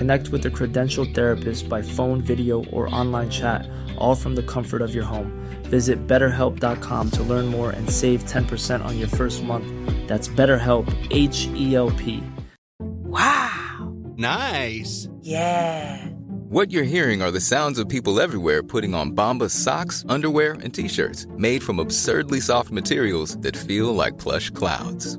Connect with a credentialed therapist by phone, video, or online chat, all from the comfort of your home. Visit betterhelp.com to learn more and save 10% on your first month. That's BetterHelp, H E L P. Wow. Nice. Yeah. What you're hearing are the sounds of people everywhere putting on Bombas socks, underwear, and t-shirts made from absurdly soft materials that feel like plush clouds.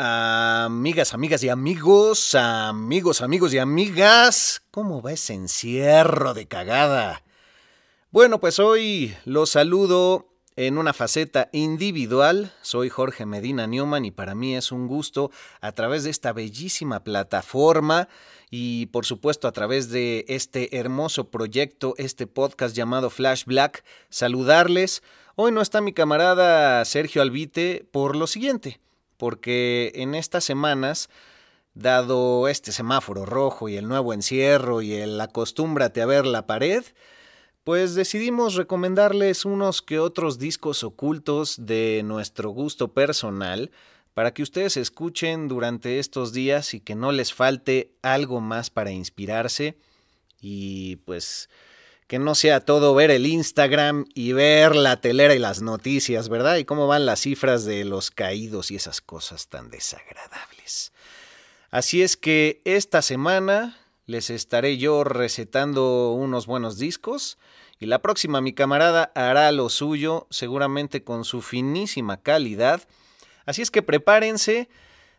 Amigas, amigas y amigos, amigos, amigos y amigas, ¿cómo va ese encierro de cagada? Bueno, pues hoy los saludo en una faceta individual. Soy Jorge Medina Newman y para mí es un gusto a través de esta bellísima plataforma y por supuesto a través de este hermoso proyecto, este podcast llamado Flash Black, saludarles. Hoy no está mi camarada Sergio Albite por lo siguiente, porque en estas semanas, dado este semáforo rojo y el nuevo encierro y el acostúmbrate a ver la pared, pues decidimos recomendarles unos que otros discos ocultos de nuestro gusto personal para que ustedes escuchen durante estos días y que no les falte algo más para inspirarse y pues que no sea todo ver el Instagram y ver la telera y las noticias, ¿verdad? Y cómo van las cifras de los caídos y esas cosas tan desagradables. Así es que esta semana les estaré yo recetando unos buenos discos y la próxima mi camarada hará lo suyo, seguramente con su finísima calidad. Así es que prepárense,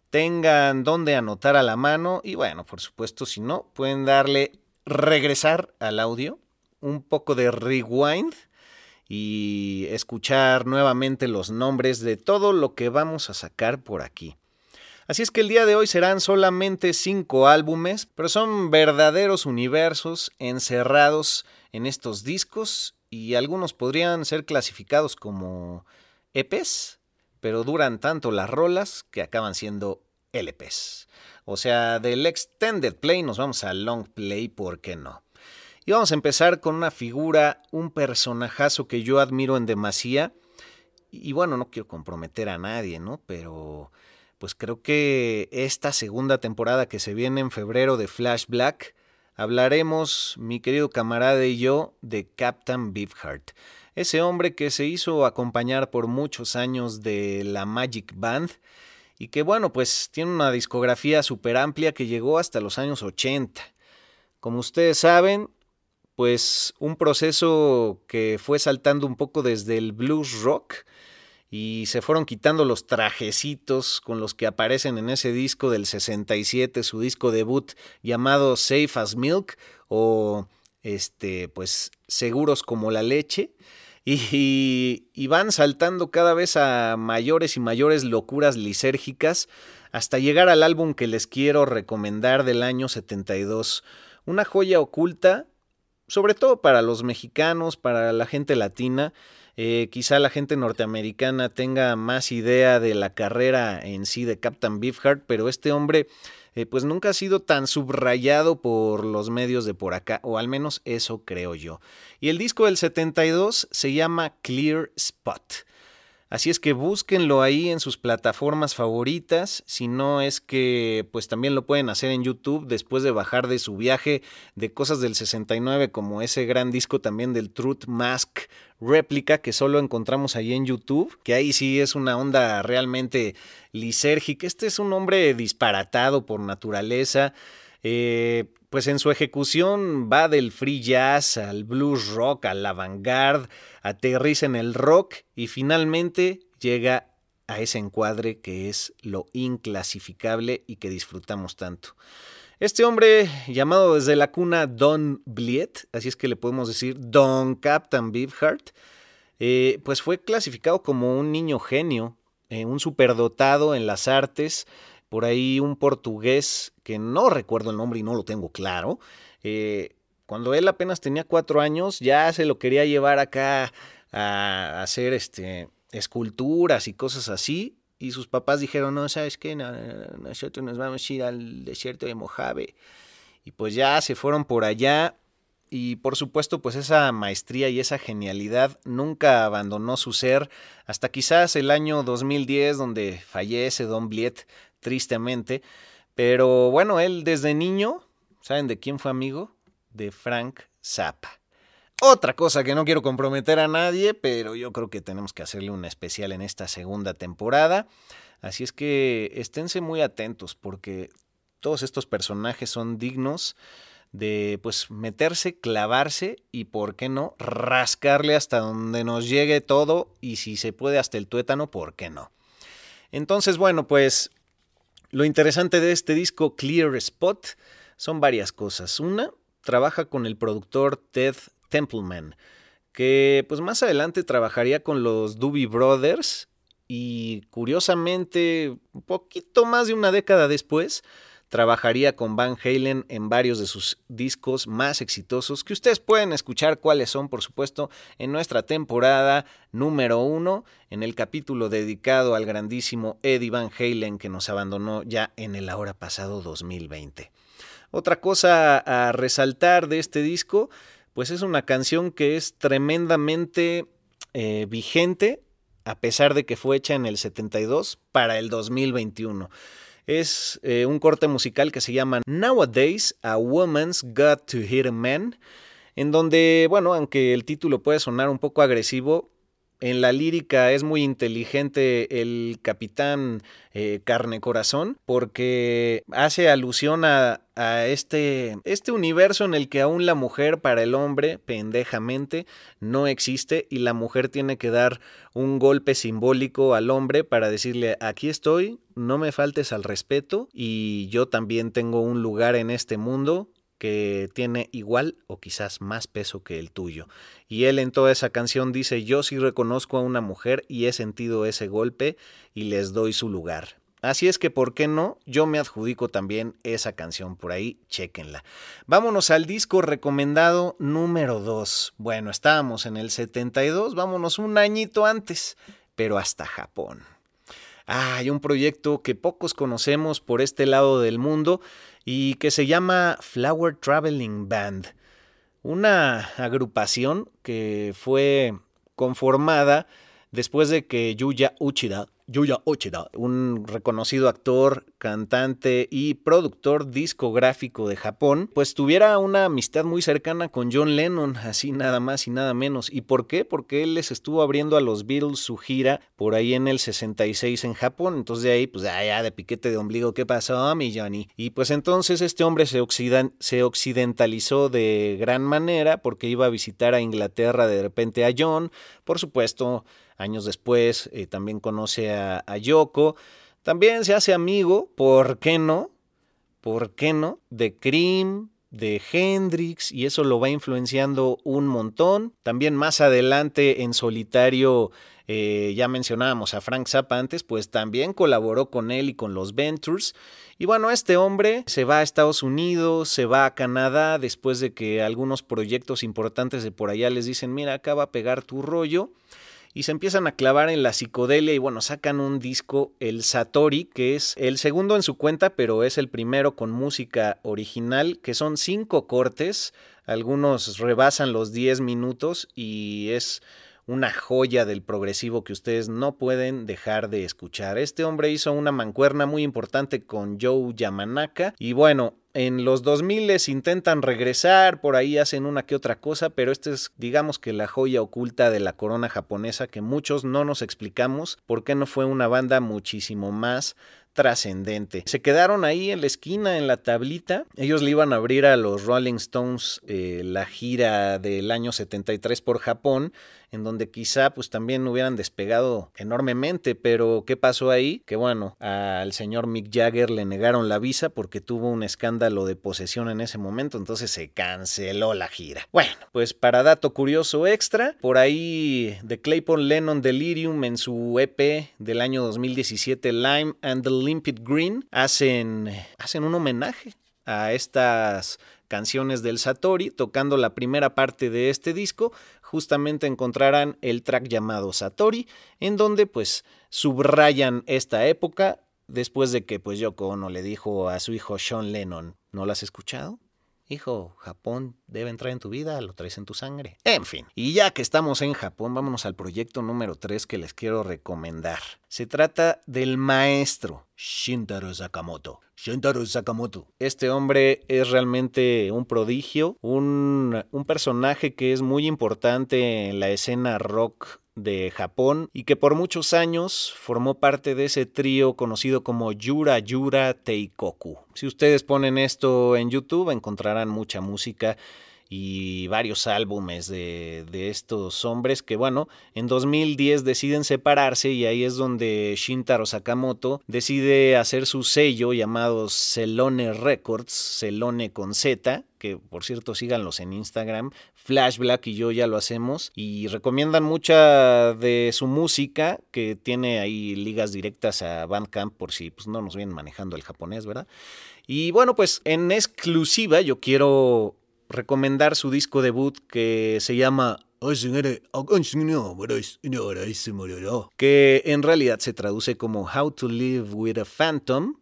tengan donde anotar a la mano y bueno, por supuesto, si no, pueden darle regresar al audio, un poco de rewind y escuchar nuevamente los nombres de todo lo que vamos a sacar por aquí. Así es que el día de hoy serán solamente cinco álbumes, pero son verdaderos universos encerrados en estos discos y algunos podrían ser clasificados como EPs, pero duran tanto las rolas que acaban siendo LPs. O sea, del extended play nos vamos al long play, ¿por qué no? Y vamos a empezar con una figura, un personajazo que yo admiro en demasía. Y bueno, no quiero comprometer a nadie, ¿no? Pero pues creo que esta segunda temporada que se viene en febrero de Flash Black, hablaremos, mi querido camarada y yo, de Captain Beefheart. Ese hombre que se hizo acompañar por muchos años de la Magic Band y que bueno, pues tiene una discografía súper amplia que llegó hasta los años 80. Como ustedes saben, pues un proceso que fue saltando un poco desde el blues rock, y se fueron quitando los trajecitos con los que aparecen en ese disco del 67, su disco debut llamado Safe as Milk o este pues seguros como la leche y, y, van saltando cada vez a mayores y mayores locuras lisérgicas hasta llegar al álbum que les quiero recomendar del año 72, una joya oculta sobre todo para los mexicanos, para la gente latina, eh, quizá la gente norteamericana tenga más idea de la carrera en sí de Captain Beefheart, pero este hombre eh, pues nunca ha sido tan subrayado por los medios de por acá, o al menos eso creo yo. Y el disco del 72 se llama Clear Spot. Así es que búsquenlo ahí en sus plataformas favoritas, si no es que pues también lo pueden hacer en YouTube después de bajar de su viaje de cosas del 69 como ese gran disco también del Truth Mask réplica que solo encontramos ahí en YouTube, que ahí sí es una onda realmente lisérgica. Este es un hombre disparatado por naturaleza. Eh, pues en su ejecución va del free jazz al blues rock, al avant-garde, aterriza en el rock y finalmente llega a ese encuadre que es lo inclasificable y que disfrutamos tanto. Este hombre, llamado desde la cuna Don Bliet, así es que le podemos decir Don Captain Beefheart, eh, pues fue clasificado como un niño genio, eh, un superdotado en las artes, por ahí un portugués que no recuerdo el nombre y no lo tengo claro. Eh, cuando él apenas tenía cuatro años, ya se lo quería llevar acá a hacer este, esculturas y cosas así. Y sus papás dijeron, no, ¿sabes qué? nosotros nos vamos a ir al desierto de Mojave. Y pues ya se fueron por allá. Y por supuesto, pues esa maestría y esa genialidad nunca abandonó su ser hasta quizás el año 2010, donde fallece Don Bliet tristemente. Pero bueno, él desde niño, ¿saben de quién fue amigo? De Frank Zappa. Otra cosa que no quiero comprometer a nadie, pero yo creo que tenemos que hacerle un especial en esta segunda temporada. Así es que esténse muy atentos porque todos estos personajes son dignos de pues meterse, clavarse y por qué no rascarle hasta donde nos llegue todo y si se puede hasta el tuétano, ¿por qué no? Entonces, bueno, pues lo interesante de este disco Clear Spot son varias cosas. Una, trabaja con el productor Ted Templeman, que pues más adelante trabajaría con los Doobie Brothers y curiosamente, un poquito más de una década después, trabajaría con Van Halen en varios de sus discos más exitosos, que ustedes pueden escuchar cuáles son, por supuesto, en nuestra temporada número uno, en el capítulo dedicado al grandísimo Eddie Van Halen que nos abandonó ya en el ahora pasado 2020. Otra cosa a resaltar de este disco, pues es una canción que es tremendamente eh, vigente, a pesar de que fue hecha en el 72 para el 2021 es eh, un corte musical que se llama Nowadays a Woman's Got to Hit a Man, en donde, bueno, aunque el título puede sonar un poco agresivo, en la lírica es muy inteligente el capitán eh, Carne Corazón porque hace alusión a, a, este, este universo en el que aún la mujer para el hombre, pendejamente, no existe y la mujer tiene que dar un golpe simbólico al hombre para decirle aquí estoy, no me faltes al respeto y yo también tengo un lugar en este mundo que tiene igual o quizás más peso que el tuyo. Y él en toda esa canción dice, yo sí reconozco a una mujer y he sentido ese golpe y les doy su lugar. Así es que, ¿por qué no? Yo me adjudico también esa canción por ahí, chequenla. Vámonos al disco recomendado número 2. Bueno, estábamos en el 72, vámonos un añito antes, pero hasta Japón. Hay un proyecto que pocos conocemos por este lado del mundo y que se llama Flower Traveling Band. Una agrupación que fue conformada después de que Yuya Uchida Yuya Ochida, un reconocido actor, cantante y productor discográfico de Japón, pues tuviera una amistad muy cercana con John Lennon, así nada más y nada menos. ¿Y por qué? Porque él les estuvo abriendo a los Beatles su gira por ahí en el 66 en Japón. Entonces de ahí, pues ya, de piquete de ombligo, ¿qué pasó, mi Johnny? Y pues entonces este hombre se, se occidentalizó de gran manera porque iba a visitar a Inglaterra de repente a John, por supuesto Años después eh, también conoce a, Yoko. También se hace amigo, ¿por qué no? ¿Por qué no? De Cream, de Hendrix y eso lo va influenciando un montón. También más adelante en solitario eh, ya mencionábamos a Frank Zappa antes, pues también colaboró con él y con los Ventures. Y bueno, este hombre se va a Estados Unidos, se va a Canadá después de que algunos proyectos importantes de por allá les dicen, mira, acá va a pegar tu rollo y se empiezan a clavar en la psicodelia y bueno, sacan un disco, el Satori, que es el segundo en su cuenta, pero es el primero con música original, que son cinco cortes, algunos rebasan los 10 minutos y es una joya del progresivo que ustedes no pueden dejar de escuchar. Este hombre hizo una mancuerna muy importante con Joe Yamanaka y bueno, en los 2000 les intentan regresar, por ahí hacen una que otra cosa, pero esta es, digamos que la joya oculta de la corona japonesa que muchos no nos explicamos por qué no fue una banda muchísimo más trascendente. Se quedaron ahí en la esquina, en la tablita. Ellos le iban a abrir a los Rolling Stones eh, la gira del año 73 por Japón, en donde quizá pues también hubieran despegado enormemente, pero ¿qué pasó ahí? Que bueno, al señor Mick Jagger le negaron la visa porque tuvo un escándalo de posesión en ese momento, entonces se canceló la gira. Bueno, pues para dato curioso extra, por ahí de Claypool Lennon Delirium en su EP del año 2017 Lime and the Limpid Green hacen, hacen un homenaje a estas canciones del Satori, tocando la primera parte de este disco, justamente encontrarán el track llamado Satori, en donde pues subrayan esta época después de que pues Yoko Ono le dijo a su hijo Sean Lennon, ¿no lo has escuchado? Hijo, Japón debe entrar en tu vida, lo traes en tu sangre. En fin, y ya que estamos en Japón, vámonos al proyecto número 3 que les quiero recomendar. Se trata del maestro Shintaro Sakamoto. Shintaro Sakamoto. Este hombre es realmente un prodigio, un, un personaje que es muy importante en la escena rock de Japón y que por muchos años formó parte de ese trío conocido como Yura Yura Teikoku. Si ustedes ponen esto en YouTube encontrarán mucha música y varios álbumes de, de, estos hombres que bueno, en 2010 deciden separarse y ahí es donde Shintaro Sakamoto decide hacer su sello llamado Celone Records, Celone con Z, que por cierto síganlos en Instagram, Flashback y yo ya lo hacemos y recomiendan mucha de su música que tiene ahí ligas directas a Bandcamp por si pues, no nos vienen manejando el japonés, ¿verdad? Y bueno, pues en exclusiva yo quiero recomendar su disco debut que se llama que en realidad se traduce como How to Live with a Phantom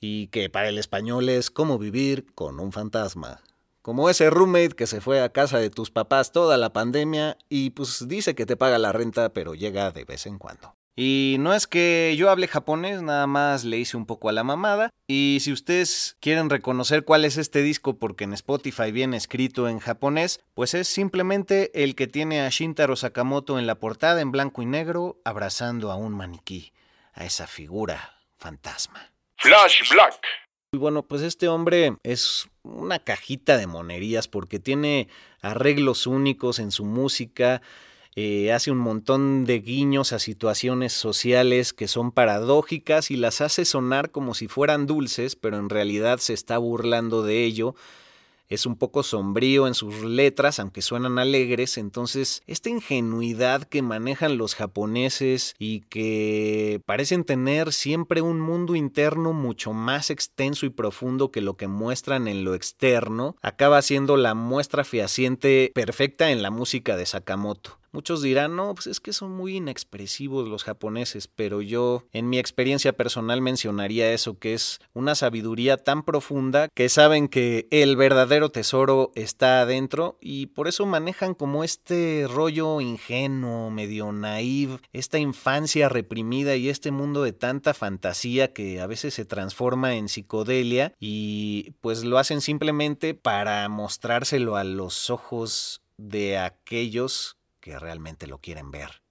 y que para el español es Cómo vivir con un fantasma. Como ese roommate que se fue a casa de tus papás toda la pandemia y pues dice que te paga la renta pero llega de vez en cuando. Y no es que yo hable japonés, nada más le hice un poco a la mamada. Y si ustedes quieren reconocer cuál es este disco porque en Spotify viene escrito en japonés, pues es simplemente el que tiene a Shintaro Sakamoto en la portada en blanco y negro abrazando a un maniquí, a esa figura fantasma. Flash Black. Y bueno, pues este hombre es una cajita de monerías porque tiene arreglos únicos en su música, eh, hace un montón de guiños a situaciones sociales que son paradójicas y las hace sonar como si fueran dulces, pero en realidad se está burlando de ello es un poco sombrío en sus letras, aunque suenan alegres, entonces esta ingenuidad que manejan los japoneses y que parecen tener siempre un mundo interno mucho más extenso y profundo que lo que muestran en lo externo, acaba siendo la muestra fehaciente perfecta en la música de Sakamoto. Muchos dirán, no, pues es que son muy inexpresivos los japoneses, pero yo en mi experiencia personal mencionaría eso, que es una sabiduría tan profunda que saben que el verdadero tesoro está adentro y por eso manejan como este rollo ingenuo, medio naive, esta infancia reprimida y este mundo de tanta fantasía que a veces se transforma en psicodelia y pues lo hacen simplemente para mostrárselo a los ojos de aquellos que realmente lo quieren ver.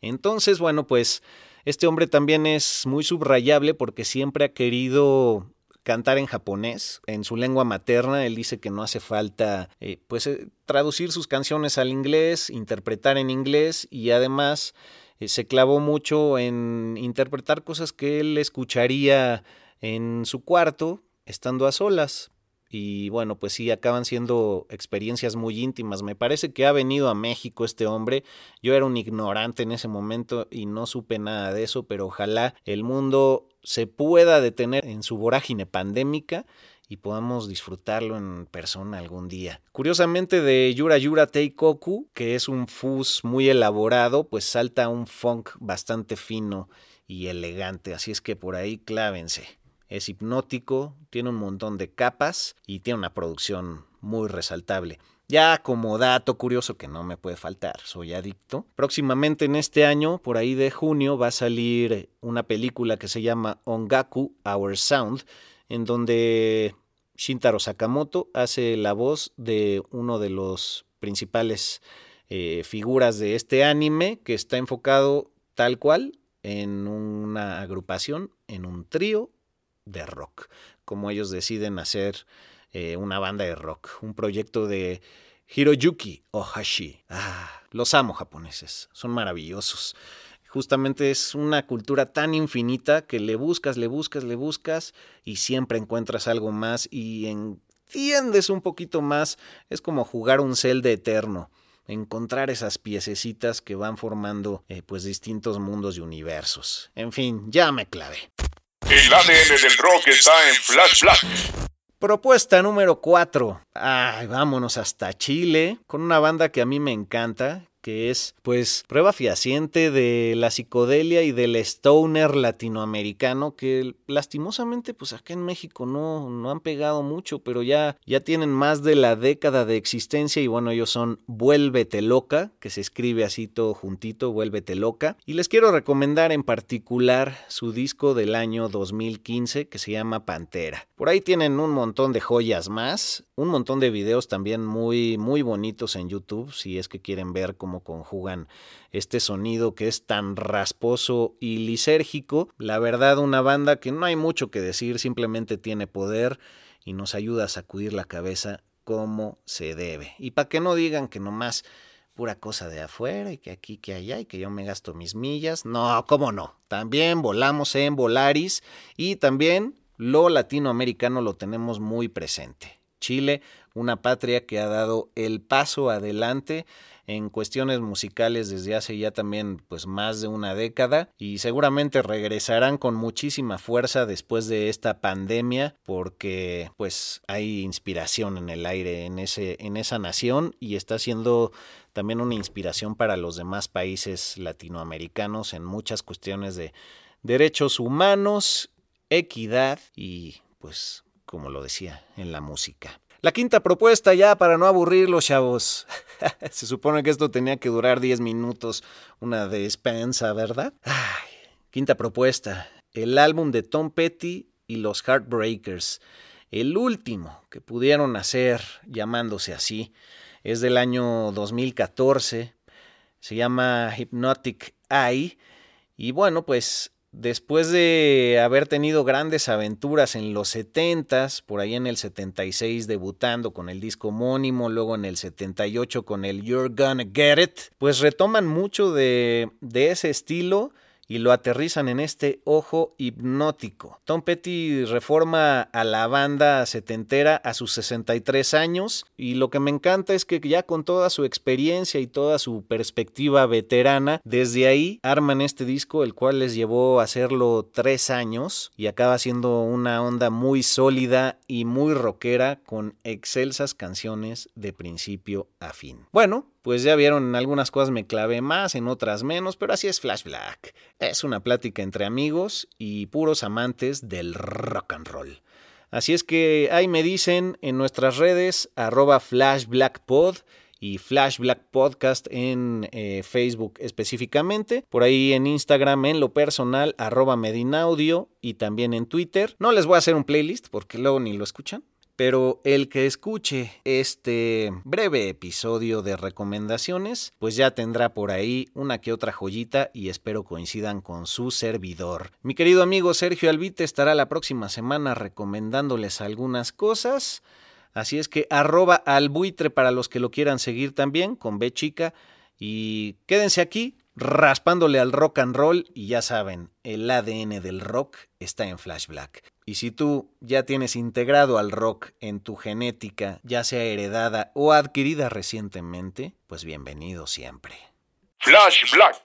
Entonces, bueno, pues este hombre también es muy subrayable porque siempre ha querido cantar en japonés, en su lengua materna. Él dice que no hace falta eh, pues eh, traducir sus canciones al inglés, interpretar en inglés y además eh, se clavó mucho en interpretar cosas que él escucharía en su cuarto estando a solas y bueno, pues sí, acaban siendo experiencias muy íntimas. Me parece que ha venido a México este hombre. Yo era un ignorante en ese momento y no supe nada de eso, pero ojalá el mundo se pueda detener en su vorágine pandémica y podamos disfrutarlo en persona algún día. Curiosamente de Yura Yura Teikoku, que es un fuzz muy elaborado, pues salta un funk bastante fino y elegante, así es que por ahí clávense es hipnótico, tiene un montón de capas y tiene una producción muy resaltable. Ya como dato curioso que no me puede faltar, soy adicto. Próximamente en este año, por ahí de junio, va a salir una película que se llama Ongaku, Our Sound, en donde Shintaro Sakamoto hace la voz de uno de los principales eh, figuras de este anime que está enfocado tal cual en una agrupación, en un trío de rock, como ellos deciden hacer eh, una banda de rock, un proyecto de Hiroyuki Ohashi. Ah, los amo japoneses, son maravillosos. Justamente es una cultura tan infinita que le buscas, le buscas, le buscas y siempre encuentras algo más y entiendes un poquito más. Es como jugar un de eterno encontrar esas piececitas que van formando eh, pues distintos mundos y universos. En fin, ya me clavé. El ADN del rock está en Flash Black. Propuesta número 4. Ay, vámonos hasta Chile con una banda que a mí me encanta, que es pues prueba fehaciente de la psicodelia y del stoner latinoamericano que lastimosamente pues acá en México no, no han pegado mucho, pero ya, ya tienen más de la década de existencia y bueno, ellos son Vuélvete Loca, que se escribe así todo juntito, Vuélvete Loca. Y les quiero recomendar en particular su disco del año 2015 que se llama Pantera. Por ahí tienen un montón de joyas más, un montón de videos también muy, muy bonitos en YouTube si es que quieren ver cómo conjugan este sonido que es tan rasposo y lisérgico. La verdad, una banda que no hay mucho que decir, simplemente tiene poder y nos ayuda a sacudir la cabeza como se debe. Y para que no digan que nomás pura cosa de afuera y que aquí, que allá y que yo me gasto mis millas. No, cómo no. También volamos en Volaris y también lo latinoamericano lo tenemos muy presente. Chile, una patria que ha dado el paso adelante en cuestiones musicales desde hace ya también pues más de una década y seguramente regresarán con muchísima fuerza después de esta pandemia porque pues hay inspiración en el aire en ese en esa nación y está siendo también una inspiración para los demás países latinoamericanos en muchas cuestiones de derechos humanos, equidad y pues como lo decía en la música. La quinta propuesta ya para no aburrirlos, chavos. Se supone que esto tenía que durar 10 minutos, una despensa, ¿verdad? Quinta propuesta, el álbum de Tom Petty y los Heartbreakers. El último que pudieron hacer llamándose así es del año 2014. Se llama Hypnotic Eye. Y bueno, pues Después de haber tenido grandes aventuras en los 70s, por ahí en el 76 debutando con el disco homónimo, luego en el 78 con el You're Gonna Get It, pues retoman mucho de, de ese estilo y lo aterrizan en este ojo hipnótico. Tom Petty reforma a la banda setentera a sus 63 años y lo que me encanta es que ya con toda su experiencia y toda su perspectiva veterana, desde ahí arman este disco el cual les llevó a hacerlo tres años y acaba siendo una onda muy sólida y muy rockera con excelsas canciones de principio a fin. Bueno, pues ya vieron, en algunas cosas me clavé más, en otras menos, pero así es Flash Black. Es una plática entre amigos y puros amantes del rock and roll. Así es que ahí me dicen en nuestras redes, arroba flashblackpod y Flash Black Podcast en eh, Facebook específicamente. Por ahí en Instagram en lo personal, arroba Medinaudio y también en Twitter. No les voy a hacer un playlist porque luego ni lo escuchan. Pero el que escuche este breve episodio de recomendaciones, pues ya tendrá por ahí una que otra joyita y espero coincidan con su servidor. Mi querido amigo Sergio Albite estará la próxima semana recomendándoles algunas cosas. Así es que arroba al buitre para los que lo quieran seguir también, con B chica. Y quédense aquí raspándole al rock and roll y ya saben, el ADN del rock está en Flash Black. Y si tú ya tienes integrado al rock en tu genética, ya sea heredada o adquirida recientemente, pues bienvenido siempre. Flash Black.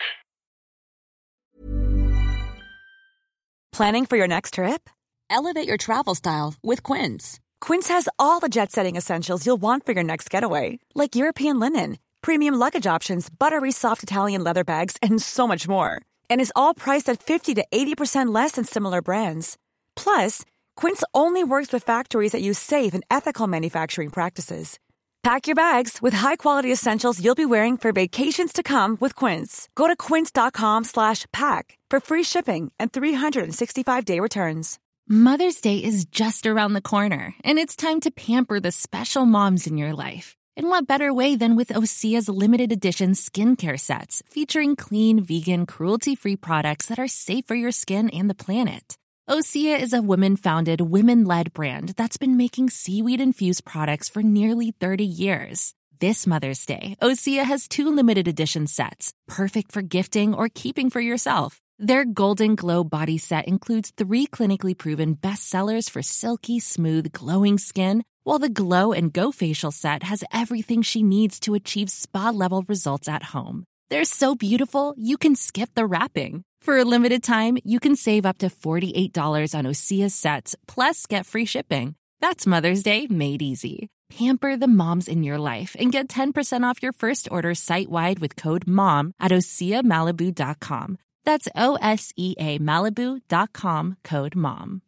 Planning for your next trip? Elevate your travel style with Quince. Quince has all the jet-setting essentials you'll want for your next getaway, like European linen premium luggage options, buttery soft Italian leather bags, and so much more. And is all priced at 50 to 80% less than similar brands. Plus, Quince only works with factories that use safe and ethical manufacturing practices. Pack your bags with high-quality essentials you'll be wearing for vacations to come with Quince. Go to quince.com/pack for free shipping and 365-day returns. Mother's Day is just around the corner, and it's time to pamper the special moms in your life. And what better way than with Osea's limited edition skincare sets featuring clean, vegan, cruelty free products that are safe for your skin and the planet? Osea is a women founded, women led brand that's been making seaweed infused products for nearly 30 years. This Mother's Day, Osea has two limited edition sets, perfect for gifting or keeping for yourself. Their Golden Glow body set includes three clinically proven bestsellers for silky, smooth, glowing skin while the Glow and Go facial set has everything she needs to achieve spa level results at home. They're so beautiful, you can skip the wrapping. For a limited time, you can save up to $48 on Osea's sets, plus get free shipping. That's Mother's Day made easy. Pamper the moms in your life and get 10% off your first order site wide with code MOM at OseaMalibu.com. That's O S E A Malibu.com code MOM.